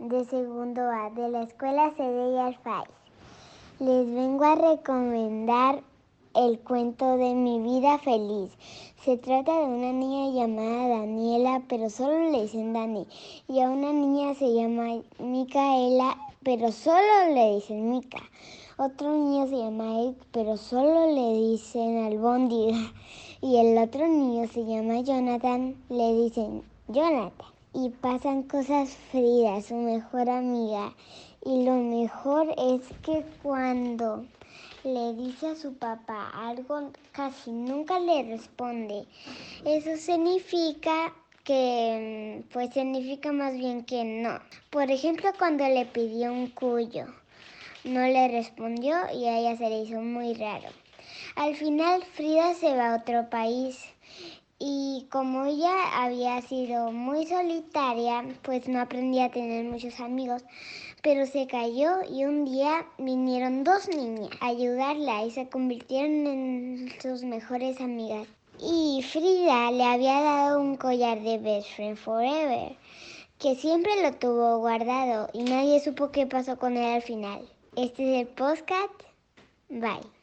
de segundo A, de la Escuela CD Alfais. Les vengo a recomendar el cuento de mi vida feliz. Se trata de una niña llamada Daniela, pero solo le dicen Dani, y a una niña se llama Micaela, pero solo le dicen Mica. Otro niño se llama Ed, pero solo le dicen Albóndiga. Y el otro niño se llama Jonathan, le dicen Jonathan. Y pasan cosas Frida, su mejor amiga. Y lo mejor es que cuando le dice a su papá algo, casi nunca le responde. Eso significa que, pues significa más bien que no. Por ejemplo, cuando le pidió un cuyo, no le respondió y a ella se le hizo muy raro. Al final, Frida se va a otro país y como ella había sido muy solitaria, pues no aprendía a tener muchos amigos, pero se cayó y un día vinieron dos niñas a ayudarla y se convirtieron en sus mejores amigas. Y Frida le había dado un collar de Best Friend Forever, que siempre lo tuvo guardado y nadie supo qué pasó con él al final. Este es el podcast. Bye.